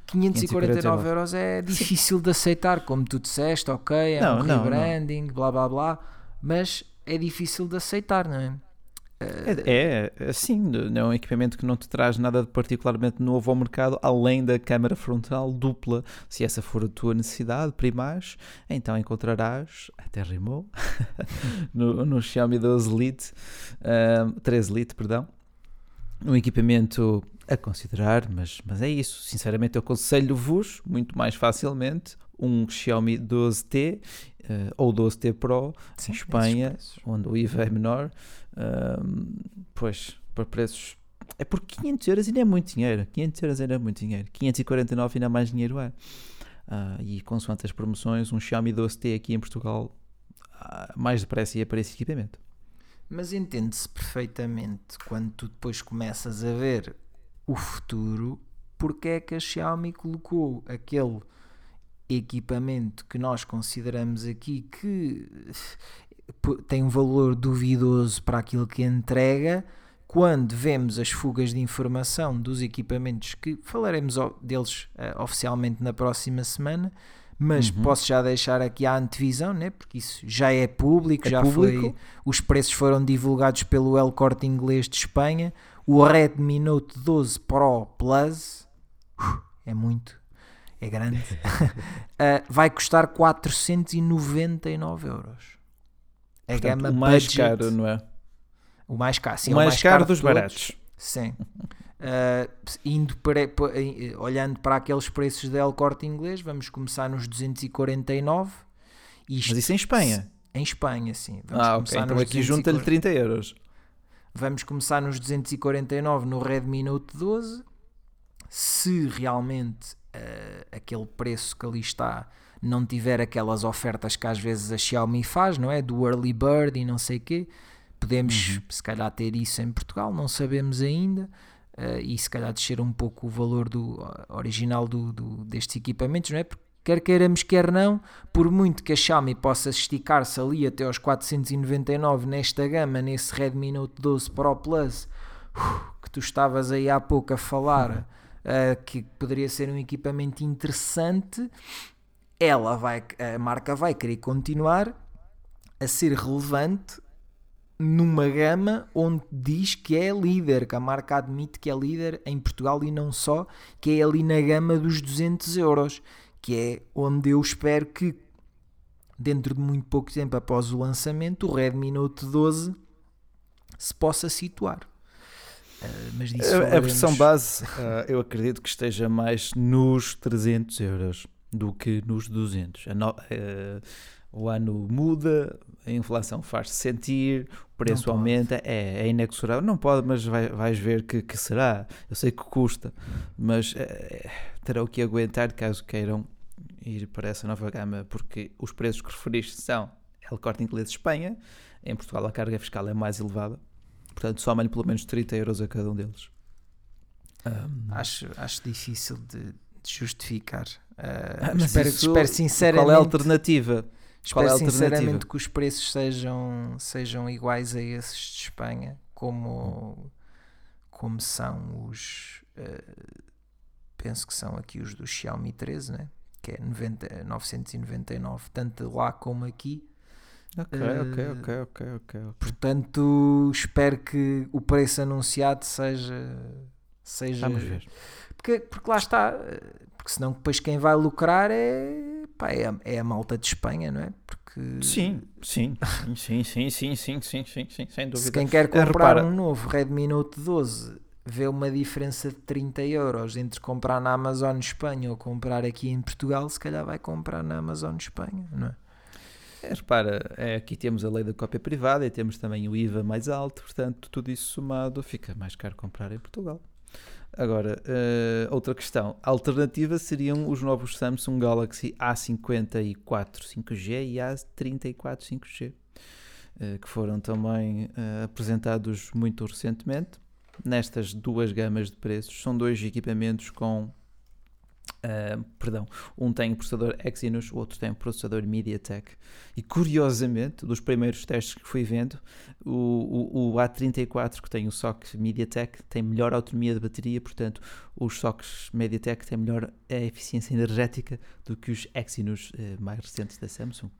Speaker 1: 549
Speaker 2: 549
Speaker 1: euros é difícil de aceitar, como tu disseste, ok, é
Speaker 2: Não,
Speaker 1: um
Speaker 2: não, não.
Speaker 1: rebranding, blá blá blá, mas é difícil de aceitar, não é?
Speaker 2: É, assim, não é um equipamento que não te traz nada de particularmente novo ao mercado, além da câmara frontal dupla. Se essa for a tua necessidade, primaz, então encontrarás, até rimou, no, no Xiaomi 12 Lite, ahm, 13 Lite, perdão, um equipamento a considerar, mas, mas é isso. Sinceramente, eu aconselho-vos muito mais facilmente um Xiaomi 12T eh, ou 12T Pro
Speaker 1: Sim,
Speaker 2: em Espanha, onde o IVA é menor, ahm, pois, para preços. É por 500 euros ainda é muito dinheiro. 500 euros ainda é muito dinheiro. 549 ainda mais dinheiro é. Ah, e consoante as promoções, um Xiaomi 12T aqui em Portugal, ah, mais depressa ia para esse equipamento.
Speaker 1: Mas entende-se perfeitamente quando tu depois começas a ver o futuro, porque é que a Xiaomi colocou aquele equipamento que nós consideramos aqui que tem um valor duvidoso para aquilo que entrega, quando vemos as fugas de informação dos equipamentos, que falaremos deles uh, oficialmente na próxima semana, mas uhum. posso já deixar aqui a antevisão, né? porque isso já é público, é já público. foi. Os preços foram divulgados pelo El Corte Inglês de Espanha. O Redmi Note 12 Pro Plus uh, é muito, é grande, uh, vai custar 499 euros.
Speaker 2: A Portanto, gama o mais budget, caro, não é?
Speaker 1: O mais caro, sim,
Speaker 2: o mais, o mais caro, caro dos todos. baratos.
Speaker 1: Sim. Uh, indo para, olhando para aqueles preços da El Corte Inglês, vamos começar nos 249.
Speaker 2: Isto, Mas isso em Espanha?
Speaker 1: Em Espanha, sim. Vamos
Speaker 2: ah, ok. Então aqui junta-lhe 30 euros.
Speaker 1: Vamos começar nos 249 no Redmi Note 12. Se realmente uh, aquele preço que ali está não tiver aquelas ofertas que às vezes a Xiaomi faz, não é? Do early bird e não sei o quê. Podemos, uhum. se calhar, ter isso em Portugal, não sabemos ainda uh, e se calhar descer um pouco o valor do original do, do, destes equipamentos, não é? Porque quer queiramos, quer não, por muito que a Xiaomi possa esticar-se ali até aos 499 nesta gama, nesse Redmi Note 12 Pro Plus, uh, que tu estavas aí há pouco a falar, uh, que poderia ser um equipamento interessante, ela vai, a marca vai querer continuar a ser relevante numa gama onde diz que é líder, que a marca admite que é líder em Portugal e não só, que é ali na gama dos 200 euros, que é onde eu espero que dentro de muito pouco tempo após o lançamento o Redmi Note 12 se possa situar.
Speaker 2: Uh, mas disso a, a versão base uh, eu acredito que esteja mais nos 300 euros do que nos 200. No, uh, o ano muda, a inflação faz-se sentir, o preço aumenta, é, é inexorável. Não pode, mas vai, vais ver que, que será. Eu sei que custa, mas é, terão que aguentar caso queiram ir para essa nova gama, porque os preços que referiste são El Corte Inglês Espanha, em Portugal a carga fiscal é mais elevada, portanto soma-lhe pelo menos 30 euros a cada um deles.
Speaker 1: Um, acho, acho difícil de, de justificar. Uh, mas espero, isso, espero sinceramente.
Speaker 2: Qual é a alternativa?
Speaker 1: Espero é sinceramente que os preços sejam, sejam iguais a esses de Espanha, como, como são os. Uh, penso que são aqui os do Xiaomi 13, né? que é 90, 999, tanto lá como aqui.
Speaker 2: Ok, ok, ok, ok, ok.
Speaker 1: Portanto, espero que o preço anunciado seja. seja
Speaker 2: Vamos ver.
Speaker 1: Porque, porque lá está, porque senão depois quem vai lucrar é pá, é, a, é a malta de Espanha, não é? Porque...
Speaker 2: Sim, sim, sim, sim, sim, sim, sim, sim, sim, sem dúvida.
Speaker 1: Se quem quer comprar Repara. um novo Redmi Note 12 vê uma diferença de 30 euros entre comprar na Amazon Espanha ou comprar aqui em Portugal, se calhar vai comprar na Amazon Espanha, não é?
Speaker 2: É, repara, é, aqui temos a lei da cópia privada e temos também o IVA mais alto, portanto, tudo isso somado fica mais caro comprar em Portugal. Agora, uh, outra questão. A alternativa seriam os novos Samsung Galaxy A54 5G e A34 5G, uh, que foram também uh, apresentados muito recentemente. Nestas duas gamas de preços, são dois equipamentos com Uh, perdão, um tem processador Exynos, o outro tem processador MediaTek. E curiosamente, dos primeiros testes que fui vendo, o, o, o A34 que tem o SOC MediaTek tem melhor autonomia de bateria, portanto, os SOCs MediaTek têm melhor eficiência energética do que os Exynos uh, mais recentes da Samsung.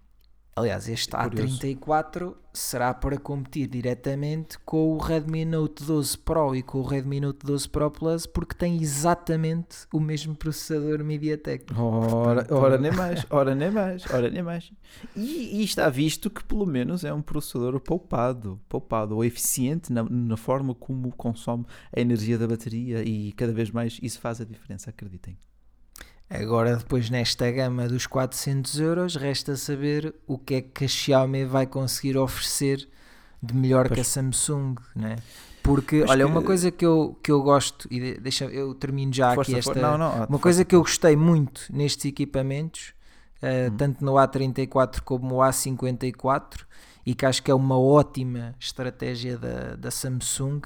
Speaker 1: Aliás, este é A34 será para competir diretamente com o Redmi Note 12 Pro e com o Redmi Note 12 Pro Plus porque tem exatamente o mesmo processador MediaTek.
Speaker 2: Ora, ora nem mais, ora nem mais, ora nem mais. E, e, está visto que pelo menos é um processador poupado, poupado ou eficiente na, na forma como consome a energia da bateria e cada vez mais isso faz a diferença, acreditem.
Speaker 1: Agora, depois nesta gama dos 400 euros, resta saber o que é que a Xiaomi vai conseguir oferecer de melhor pois. que a Samsung, né? Porque, olha, que... uma coisa que eu, que eu gosto, e deixa eu termino já Força, aqui esta. Não, não, uma coisa que eu gostei muito nestes equipamentos, uh, hum. tanto no A34 como no A54, e que acho que é uma ótima estratégia da, da Samsung,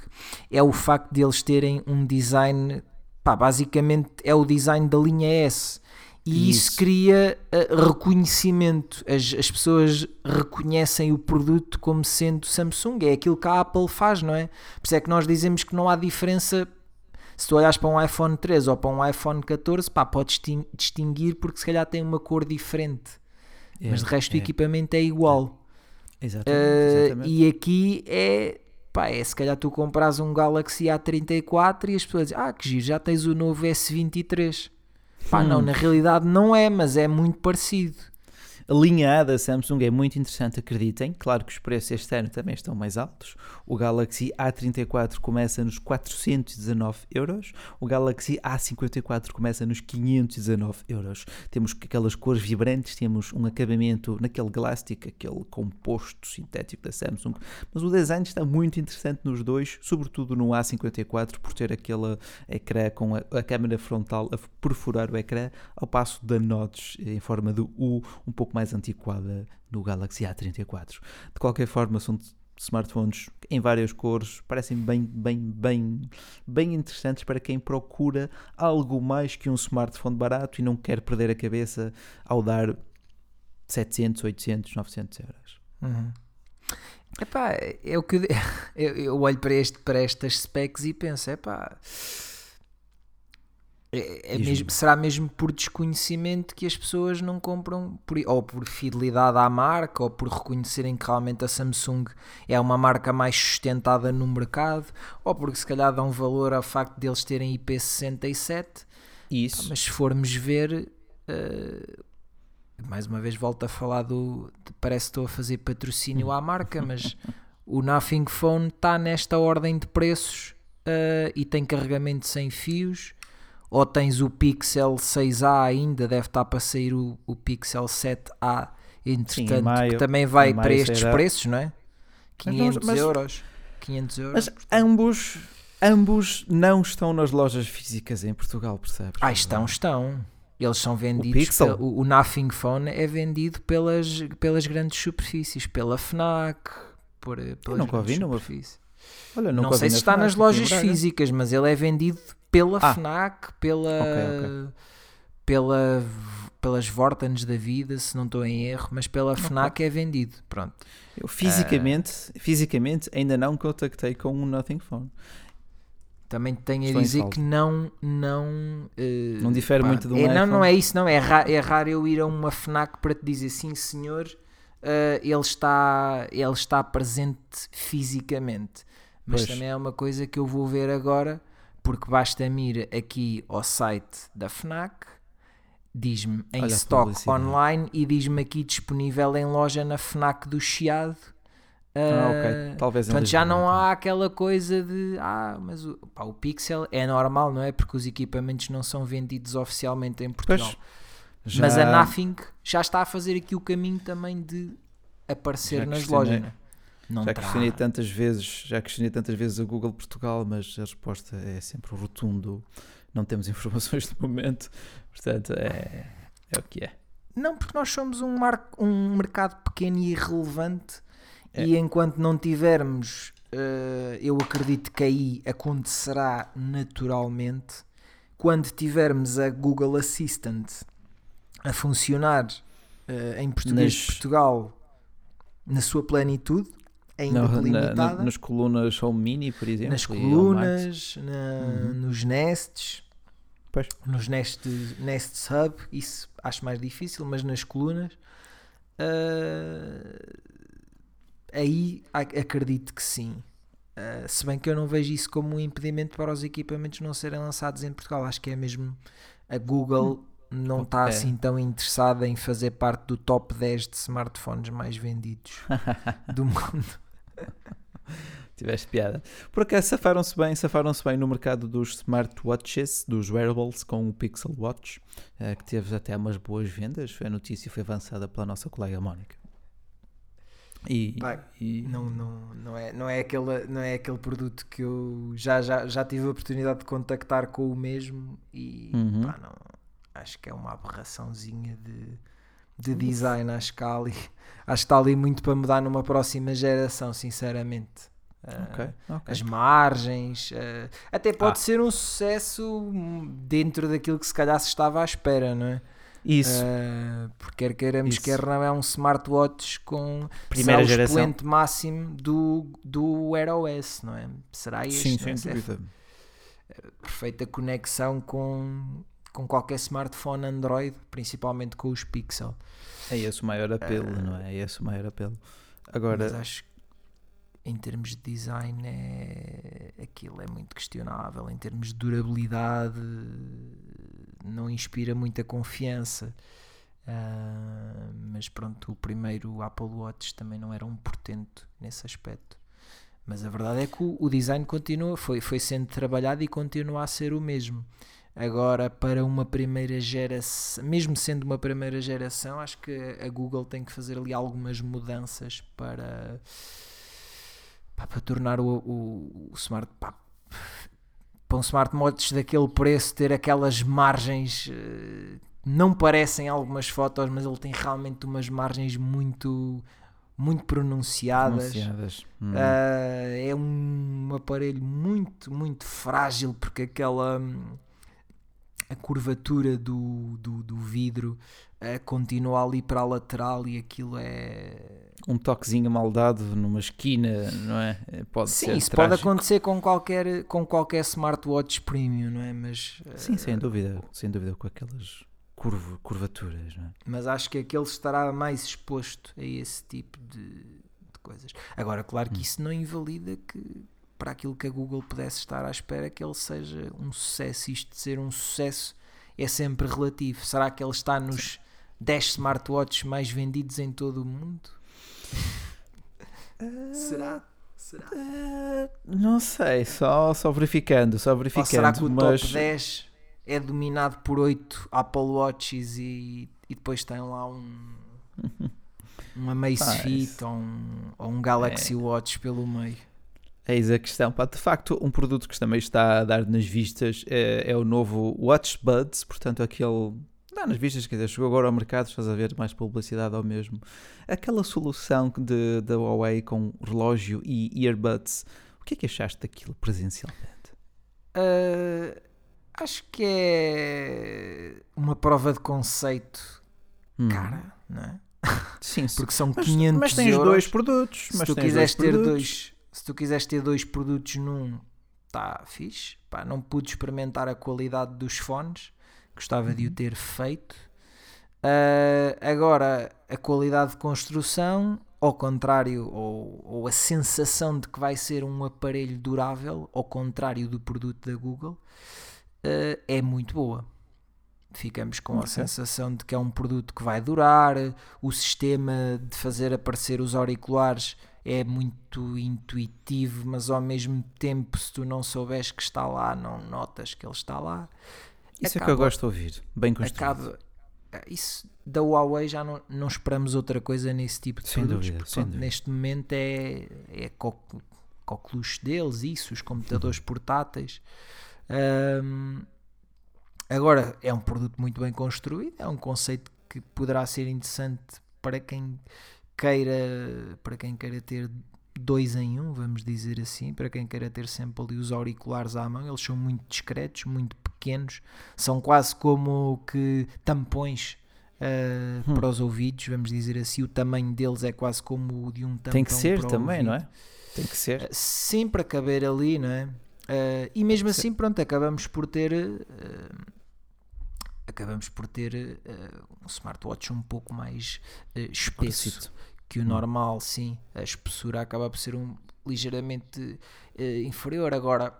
Speaker 1: é o facto de eles terem um design pá, basicamente é o design da linha S E isso,
Speaker 2: Isso.
Speaker 1: cria uh, reconhecimento. As, as pessoas reconhecem o produto como sendo Samsung. É aquilo que a Apple faz, não é? Por isso é que nós dizemos que não há diferença. Se tu olhas para um iPhone 13 ou para um iPhone 14, pá, podes distin- distinguir porque se calhar tem uma cor diferente. Mas de resto o
Speaker 2: é,
Speaker 1: equipamento é igual.
Speaker 2: Exatamente,
Speaker 1: Uh,
Speaker 2: exatamente.
Speaker 1: e aqui é, pá, é se calhar tu compras um Galaxy A34 e as pessoas dizem, ah, que giro, já tens o novo S23. Pá, não,
Speaker 2: Hum.
Speaker 1: na realidade não é, mas é muito parecido.
Speaker 2: A linha A da Samsung é muito interessante, acreditem. Claro que os preços este ano também estão mais altos. O Galaxy A34 começa nos 419 euros, o Galaxy A54 começa nos 519 euros. Temos aquelas cores vibrantes, temos um acabamento naquele Glastic, aquele composto sintético da Samsung, mas o design está muito interessante nos dois, sobretudo no A54, por ter aquele ecrã com a, a câmera frontal a perfurar o ecrã, ao passo da notch em forma de U, um pouco mais antiquada no Galaxy A34. De qualquer forma, são smartphones em várias cores, parecem bem, bem, bem, bem interessantes para quem procura algo mais que um smartphone barato e não quer perder a cabeça ao dar 700, 800, 900 euros.
Speaker 1: Uhum. Epá, é o que eu, eu olho para, este, para estas specs e penso, epá, é, é mesmo, será mesmo por desconhecimento que as pessoas não compram, por, ou por fidelidade à marca, ou por reconhecerem que realmente a Samsung é uma marca mais sustentada no mercado, ou porque se calhar dão valor ao facto de eles terem IP67,
Speaker 2: Isso.
Speaker 1: mas se formos ver, eh, mais uma vez volto a falar do. Parece que estou a fazer patrocínio à marca, mas o Nothing Phone está nesta ordem de preços eh, e tem carregamento sem fios. Ou tens o Pixel 6A ainda, deve estar para sair o, o Pixel 7A, entretanto,
Speaker 2: maio-
Speaker 1: que também vai para estes
Speaker 2: sairá.
Speaker 1: preços, não é?
Speaker 2: Mas
Speaker 1: 500
Speaker 2: vamos- mas-
Speaker 1: euros. 500 euros.
Speaker 2: Mas ambos, ambos não estão nas lojas físicas em Portugal, percebes?
Speaker 1: Ah, estão, estão. Eles são vendidos.
Speaker 2: Pixel?
Speaker 1: pel- O, o Nothing Phone é vendido pelas, pelas grandes superfícies, pela Fnac, por, pelas
Speaker 2: nunca ouvi
Speaker 1: grandes
Speaker 2: numa-. Olha,
Speaker 1: Não, sei
Speaker 2: ouvi
Speaker 1: se está nas lojas físicas, mas ele é vendido pela
Speaker 2: Ah.
Speaker 1: Fnac, pela,
Speaker 2: Ok,
Speaker 1: pela pelas Vortens da vida, se não estou em erro, mas pela Fnac é vendido. Pronto.
Speaker 2: Eu fisicamente, fisicamente ainda não contactei com um Nothing Phone.
Speaker 1: Também tenho
Speaker 2: Estou
Speaker 1: a dizer que não não eh,
Speaker 2: Não difere muito de um
Speaker 1: é, Não,
Speaker 2: iPhone?
Speaker 1: não é isso, não. É, ra é raro eu ir a uma FNAC para te dizer sim, senhor, eh, ele, está, ele está presente fisicamente. Mas
Speaker 2: Pois.
Speaker 1: também é uma coisa que eu vou ver agora, porque basta-me ir aqui ao site da FNAC, diz-me em
Speaker 2: Olha
Speaker 1: stock online e diz-me aqui disponível em loja na FNAC do Chiado.
Speaker 2: Ah,
Speaker 1: Eh,
Speaker 2: ok. Talvez
Speaker 1: Portanto, já não
Speaker 2: então.
Speaker 1: há aquela coisa de ah, mas o, pá, o Pixel é normal, não é? Porque os equipamentos não são vendidos oficialmente em Portugal.
Speaker 2: Pois,
Speaker 1: Mas
Speaker 2: já-
Speaker 1: a Nothing já está a fazer aqui o caminho também de aparecer
Speaker 2: Já
Speaker 1: nas lojas. Não, é? Não
Speaker 2: Já
Speaker 1: terá-
Speaker 2: questionei tantas vezes, já questionei tantas vezes a Google Portugal, mas a resposta é sempre rotundo. Não temos informações de momento, portanto é, é o que é.
Speaker 1: Não, porque nós somos um, mar... um mercado pequeno e irrelevante
Speaker 2: É.
Speaker 1: e enquanto não tivermos, eh, eu acredito que aí acontecerá naturalmente, quando tivermos a Google Assistant a funcionar eh, em português de
Speaker 2: Nas-
Speaker 1: Portugal na sua plenitude, ainda
Speaker 2: Na- na-
Speaker 1: delimitada,
Speaker 2: na- nas colunas Home Mini, por exemplo,
Speaker 1: nas colunas, na-
Speaker 2: Uhum.
Speaker 1: nos nests,
Speaker 2: Pois.
Speaker 1: nos Nest, Nest Hub, isso acho mais difícil, mas nas colunas, ah, aí ac- acredito que sim. Ah, se bem que eu não vejo isso como um impedimento para os equipamentos não serem lançados em Portugal, acho que é mesmo a Google não está
Speaker 2: É.
Speaker 1: assim tão interessada em fazer parte do top 10 de smartphones mais vendidos do mundo.
Speaker 2: Tiveste piada. Por acaso safaram-se bem, safaram-se bem no mercado dos smartwatches, dos wearables com o Pixel Watch, eh, que teve até umas boas vendas. A notícia foi avançada pela nossa colega Mónica. E, e-
Speaker 1: Não, não, não, é, não, é aquele, não é aquele produto que eu já, já, já tive a oportunidade de contactar com o mesmo e
Speaker 2: Uhum.
Speaker 1: pá, não, acho que é uma aberraçãozinha de, de design. Acho que, ali, acho que está ali muito para mudar numa próxima geração, sinceramente. Ah,
Speaker 2: Ok, ok.
Speaker 1: As margens, ah, até pode
Speaker 2: Ah.
Speaker 1: ser um sucesso dentro daquilo que se calhar se estava à espera, não é?
Speaker 2: Isso.
Speaker 1: Uh, porque quer queiramos,
Speaker 2: Isso.
Speaker 1: quer não, é um smartwatch com
Speaker 2: Primeira
Speaker 1: será o
Speaker 2: geração.
Speaker 1: expoente máximo do, do Wear OS, não é? Será este?
Speaker 2: Sim,
Speaker 1: é?
Speaker 2: sem
Speaker 1: É
Speaker 2: dúvida.
Speaker 1: perfeita conexão com, com qualquer smartphone Android, principalmente com os Pixel.
Speaker 2: É esse o maior apelo, não é? É esse o maior apelo. Agora,
Speaker 1: Mas acho que em termos de design é aquilo é muito questionável. Em termos de durabilidade não inspira muita confiança. Ah, mas pronto, o primeiro Apple Watch também não era um portento nesse aspecto. Mas a verdade é que o, o design continua, foi, foi sendo trabalhado e continua a ser o mesmo. Agora, para uma primeira geração, mesmo sendo uma primeira geração, acho que a Google tem que fazer ali algumas mudanças para, para tornar o, o, o smart. Pá, para um smartwatch daquele preço ter aquelas margens. eh, Não parecem algumas fotos, mas ele tem realmente umas margens muito, muito pronunciadas.
Speaker 2: pronunciadas. Hum.
Speaker 1: Ah, é um aparelho muito, muito frágil porque aquela a curvatura do, do, do vidro ah, continua ali para a lateral e aquilo é.
Speaker 2: um toquezinho mal dado numa esquina, não é? É, Pode
Speaker 1: Sim,
Speaker 2: ser
Speaker 1: isso pode
Speaker 2: trágico.
Speaker 1: acontecer com qualquer, com qualquer smartwatch premium, não é? Mas,
Speaker 2: Sim,
Speaker 1: ah,
Speaker 2: sem dúvida, sem dúvida com aquelas curva, curvaturas, não é?
Speaker 1: mas acho que aquele estará mais exposto a esse tipo de, de coisas. Agora, claro que
Speaker 2: Hum.
Speaker 1: isso não invalida que para aquilo que a Google pudesse estar à espera que ele seja um sucesso. Isto de ser um sucesso é sempre relativo. Será que ele está nos 10 smartwatches mais vendidos em todo o mundo? Será? Será?
Speaker 2: Ah, não sei, só, só verificando, só
Speaker 1: Ou
Speaker 2: verificando.
Speaker 1: será que o
Speaker 2: mas
Speaker 1: top 10 é dominado por 8 Apple Watches e, e depois tem lá um um Amazfit
Speaker 2: isso-
Speaker 1: ou, um, ou um Galaxy Watch pelo meio?
Speaker 2: Eis a questão. Pá, de facto, um produto que também está a dar nas vistas é, é o novo Watch Buds, portanto, aquele. Dá nas vistas, quer dizer, chegou agora ao mercado, estás a ver mais publicidade ao mesmo. Aquela solução de- da Huawei com relógio e earbuds. O que é que achaste daquilo presencialmente?
Speaker 1: Ah, acho que é uma prova de conceito
Speaker 2: Hum,
Speaker 1: cara, não é?
Speaker 2: Sim, sim.
Speaker 1: Porque são
Speaker 2: Mas,
Speaker 1: 500
Speaker 2: mas tens
Speaker 1: euros.
Speaker 2: dois produtos.
Speaker 1: se
Speaker 2: mas
Speaker 1: tu quiseres
Speaker 2: dois
Speaker 1: ter
Speaker 2: produtos.
Speaker 1: dois se tu quiseres ter dois produtos num está fixe Pá, não pude experimentar a qualidade dos fones gostava de o
Speaker 2: Uhum.
Speaker 1: ter feito Ah, agora a qualidade de construção ao contrário ou, ou a sensação de que vai ser um aparelho durável ao contrário do produto da Google ah, é muito boa ficamos com a
Speaker 2: Ok.
Speaker 1: sensação de que é um produto que vai durar, o sistema de fazer aparecer os auriculares é muito intuitivo, mas ao mesmo tempo, se tu não souberes que está lá, não notas que ele está lá.
Speaker 2: Isso é que
Speaker 1: Acaba-
Speaker 2: eu gosto de ouvir. Bem construído.
Speaker 1: Acaba, isso da Huawei já não, não esperamos outra coisa nesse tipo de
Speaker 2: Sem
Speaker 1: produtos.
Speaker 2: dúvida, sem dúvida.
Speaker 1: Neste momento é, é co- coqueluche deles, isso, os computadores
Speaker 2: Uhum.
Speaker 1: portáteis. Ahm, agora, é um produto muito bem construído, é um conceito que poderá ser interessante para quem queira, para quem queira ter dois em um, vamos dizer assim, para quem queira ter sempre ali os auriculares à mão, eles são muito discretos, muito pequenos, são quase como que tampões ah,
Speaker 2: Hum.
Speaker 1: para os ouvidos, vamos dizer assim, o tamanho deles é quase como o de um tampão
Speaker 2: Tem que ser também, não
Speaker 1: ouvido.
Speaker 2: é? Tem que ser.
Speaker 1: Sim, para caber ali, não é? Ah, e mesmo
Speaker 2: Sim.
Speaker 1: assim, pronto, acabamos por ter. acabamos por ter ah, um smartwatch um pouco mais ah, espesso. Que o normal, sim. A espessura acaba por ser um ligeiramente ah, inferior. Agora,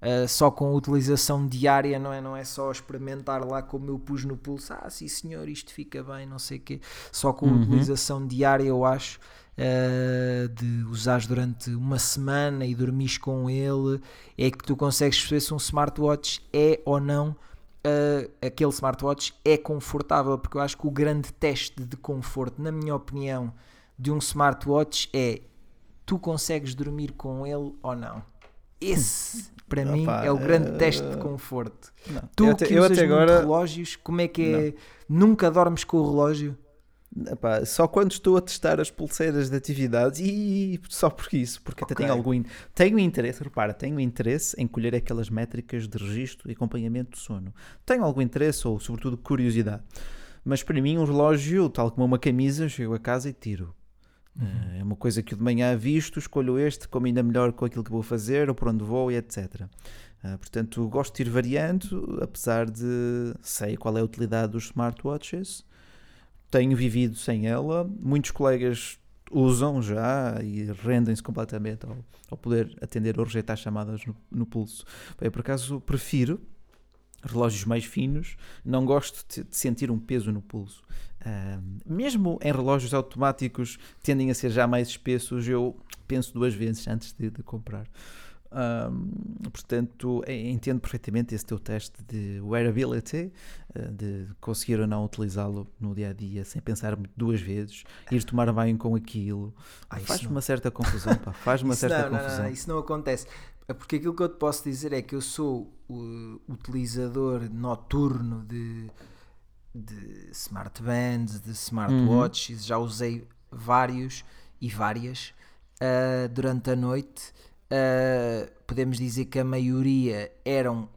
Speaker 1: ah, só com a utilização diária, não é? Não é só experimentar lá como eu pus no pulso, ah, sim senhor, isto fica bem, não sei o quê. Só com a
Speaker 2: Uhum.
Speaker 1: utilização diária, eu acho, ah, de usares durante uma semana e dormires com ele, é que tu consegues perceber se um smartwatch é ou não. ah, aquele smartwatch é confortável, porque eu acho que o grande teste de conforto, na minha opinião, de um smartwatch é tu consegues dormir com ele ou não. Esse, para mim,
Speaker 2: Opa,
Speaker 1: é o grande
Speaker 2: eh,
Speaker 1: teste de conforto.
Speaker 2: Não.
Speaker 1: Tu
Speaker 2: eu até,
Speaker 1: que usas
Speaker 2: até agora.
Speaker 1: relógios, como é que é? Nunca dormes com o relógio?
Speaker 2: Epá, só quando estou a testar as pulseiras de atividades e só por isso, porque até
Speaker 1: Ok.
Speaker 2: tenho algum in- tenho interesse, repara, tenho interesse em colher aquelas métricas de registro e acompanhamento do sono. Tenho algum interesse ou sobretudo curiosidade. Mas para mim, um relógio, tal como uma camisa, chego a casa e tiro.
Speaker 1: Uhum.
Speaker 2: É uma coisa que eu de manhã visto, escolho este, combina melhor com aquilo que vou fazer, ou por onde vou e etc. Uh, portanto, gosto de ir variando, apesar de sei qual é a utilidade dos smartwatches. Tenho vivido sem ela. Muitos colegas usam já e rendem-se completamente ao, ao, poder atender ou rejeitar chamadas no, no pulso. Eu, por acaso, prefiro relógios mais finos, não gosto de, sentir um peso no pulso. Uh, mesmo em relógios automáticos tendem a ser já mais espessos, eu penso duas vezes antes de, de comprar. Um, portanto, entendo perfeitamente esse teu teste de wearability, uh, de conseguir ou não utilizá-lo no dia a dia sem pensar duas vezes, ir tomar banho com aquilo. Ah, faz-me uma certa confusão, faz-me uma certa
Speaker 1: não,
Speaker 2: confusão.
Speaker 1: Não, não, isso não acontece. Porque aquilo que eu te posso dizer é que eu sou o utilizador noturno de, de smartbands, de smartwatches, uhum. já usei vários e várias uh, durante a noite. Uh, podemos dizer que a maioria eram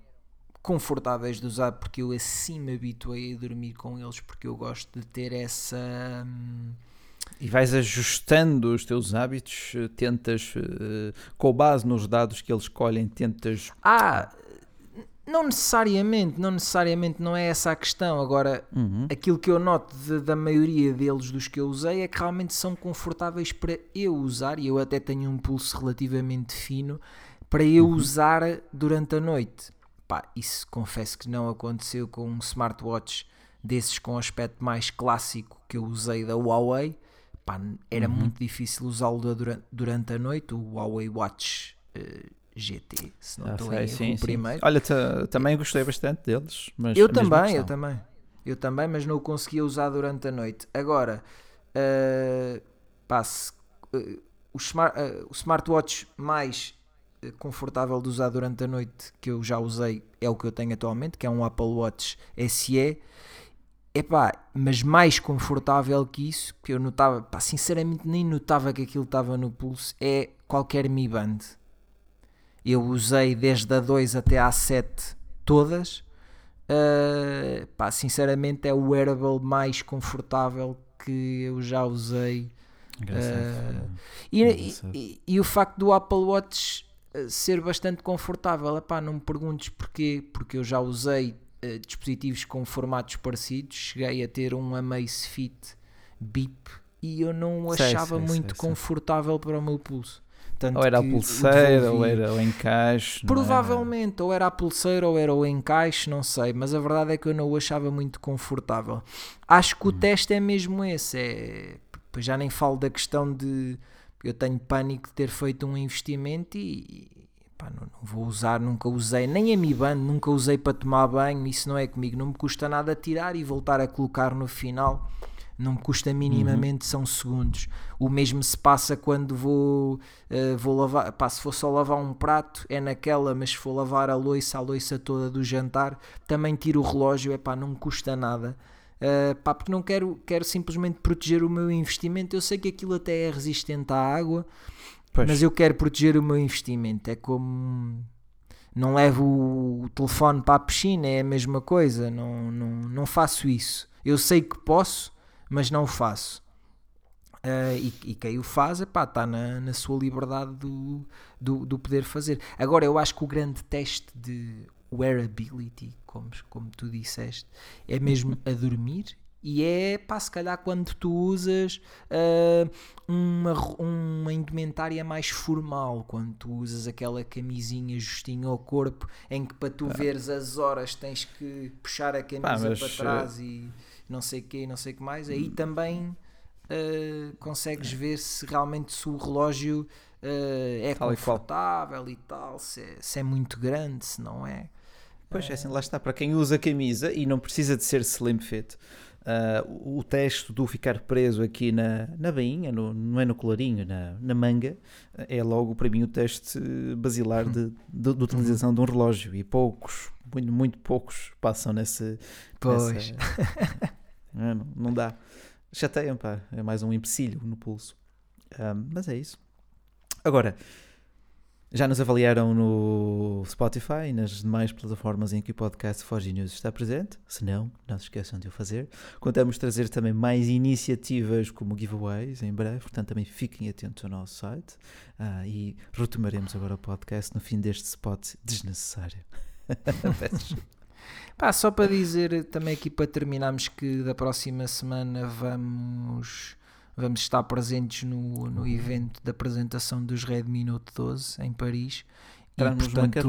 Speaker 1: confortáveis de usar porque eu assim me habituei a dormir com eles porque eu gosto de ter essa. Hum,
Speaker 2: e vais ajustando os teus hábitos, eh, tentas, uh, com base nos dados que eles escolhem, tentas.
Speaker 1: Ah, não necessariamente, não necessariamente, não é essa a questão. Agora, uhum. aquilo que eu noto de, da maioria deles dos que eu usei é que realmente são confortáveis para eu usar e eu até tenho um pulso relativamente fino para eu uhum. usar durante a noite. Pá, isso confesso que não aconteceu com um smartwatch desses com aspecto mais clássico que eu usei da Huawei pá, era uhum. muito difícil usá-lo durante, durante a noite, o Huawei Watch eh, GT, se não ah, estou sim, o primeiro.
Speaker 2: Olha, também gostei bastante deles. Mas
Speaker 1: eu também, eu também. Eu também, mas não o conseguia usar durante a noite. Agora, uh, pá, se, uh, o, smart, uh, o smartwatch mais confortável de usar durante a noite que eu já usei é o que eu tenho atualmente, que é um Apple Watch SE Epá, mas mais confortável que isso, que eu notava, pá, sinceramente nem notava que aquilo estava no pulso, é qualquer Mi Band. Eu usei desde a 2 até a 7 todas. Uh, pá, sinceramente é o wearable mais confortável que eu já usei. Uh, e, e, e, o facto do Apple Watch ah, ser bastante confortável, epá, não me perguntes porquê, porque eu já usei uh, dispositivos com formatos parecidos. Cheguei a ter um Amazfit Beep e eu não o achava sei, muito sei, confortável sei. para o meu pulso.
Speaker 2: Tanto ou era a pulseira, ou era o encaixe.
Speaker 1: Provavelmente, era? ou era a pulseira, ou era o encaixe, não sei. Mas a verdade é que eu não o achava muito confortável. Acho que hum. o teste é mesmo esse. É, já nem falo da questão de. Eu tenho pânico de ter feito um investimento e, pá, não, não, vou usar, nunca usei, nem a Mi Band, nunca usei para tomar banho, isso não é comigo, não me custa nada tirar e voltar a colocar no final, não me custa minimamente, uhum. são segundos. O mesmo se passa quando vou, uh, vou lavar, pá, se for só lavar um prato, é naquela, mas se for lavar a louça, a louça toda do jantar, também tiro o relógio, é pá, não me custa nada. Uh, pá, porque não quero, quero simplesmente proteger o meu investimento. Eu sei que aquilo até é resistente à água, Pois. Mas eu quero proteger o meu investimento. É como. Não levo o telefone para a piscina, é a mesma coisa. Não, não, não faço isso. Eu sei que posso, mas não o faço. Uh, e, e, quem o faz está na, na sua liberdade do, do, do, poder fazer. Agora, eu acho que o grande teste de wearability, como, como tu disseste, é mesmo a dormir e é, pá, se calhar quando tu usas uh, uma, uma indumentária mais formal, quando tu usas aquela camisinha justinha ao corpo, em que para tu ah. veres as horas tens que puxar a camisa mas, para trás uh... e não sei o que, não sei o que mais, aí também uh, consegues ver se realmente se o relógio é tal confortável e, e tal, se é, se é muito grande, se não é.
Speaker 2: Pois é, assim, lá está, para quem usa camisa e não precisa de ser slim fit Uh, o teste do ficar preso aqui na, na bainha, no, não é no colarinho, na, na manga, é logo para mim o teste basilar de, de, de utilização de um relógio e poucos, muito, muito poucos passam nesse.
Speaker 1: Pois.
Speaker 2: Nessa, não, não dá. Chateiam, pá, é mais um empecilho no pulso. Um, mas é isso. Agora, Já nos avaliaram no Spotify e nas demais plataformas em que o podcast Forge News está presente. Se não, não se esqueçam de o fazer. Contamos trazer também mais iniciativas como giveaways em breve, portanto também fiquem atentos ao nosso site. Ah, e retomaremos agora o podcast no fim deste spot desnecessário.
Speaker 1: Pá, só para dizer também aqui para terminarmos que da próxima semana vamos vamos estar presentes no, no evento da apresentação dos Redmi Note 12 em Paris. E portanto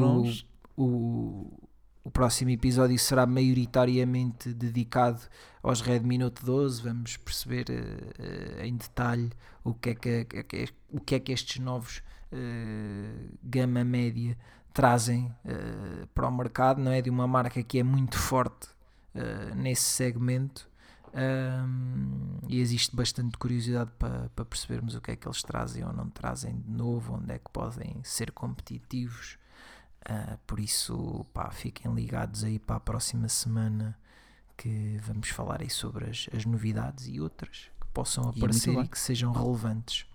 Speaker 1: o, o, o, próximo episódio será maioritariamente dedicado aos Redmi Note 12. Vamos perceber uh, em detalhe o que é que, que, o que, é que estes novos uh, gama média trazem para o mercado, não é? De uma marca que é muito forte nesse segmento um, e existe bastante curiosidade para, para percebermos o que é que eles trazem ou não trazem de novo, onde é que podem ser competitivos. Uh, por isso, pá, fiquem ligados aí para a próxima semana que vamos falar aí sobre as, as novidades e outras que possam aparecer e, e que sejam relevantes.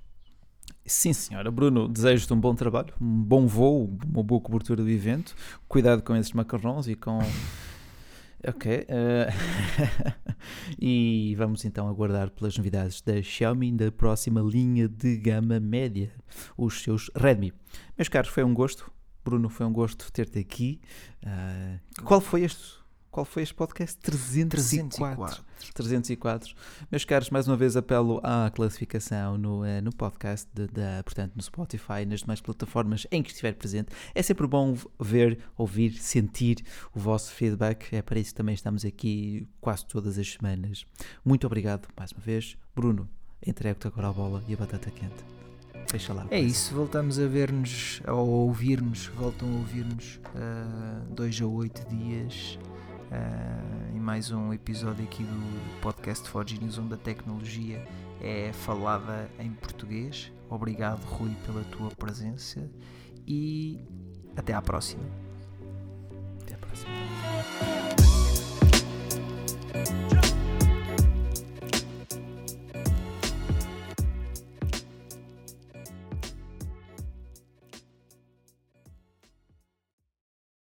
Speaker 2: Sim, senhora. Bruno, desejo-te um bom trabalho, um bom voo, uma boa cobertura do evento. Cuidado com esses macarrões e com Ok. Uh, e vamos então aguardar pelas novidades da Xiaomi da próxima linha de gama média, os seus Redmi. Meus caros, foi um gosto. Bruno, foi um gosto ter-te aqui. Uh, qual foi este qual foi este podcast? 304. 304. 304. Meus caros, mais uma vez apelo à classificação no, uh, no podcast, de, de, portanto, no Spotify, nas demais plataformas em que estiver presente. É sempre bom ver, ouvir, sentir o vosso feedback. É para isso que também estamos aqui quase todas as semanas. Muito obrigado mais uma vez. Bruno, entrego-te agora a bola e a batata quente. Fecha lá.
Speaker 1: É isso, voltamos a ver-nos, ou a ouvir-nos, voltam a ouvir-nos uh, dois a oito dias Uh, mais um episódio aqui do podcast Forginius, onde a tecnologia é falada em português. Obrigado, Rui, pela tua presença e até à próxima. Até à próxima.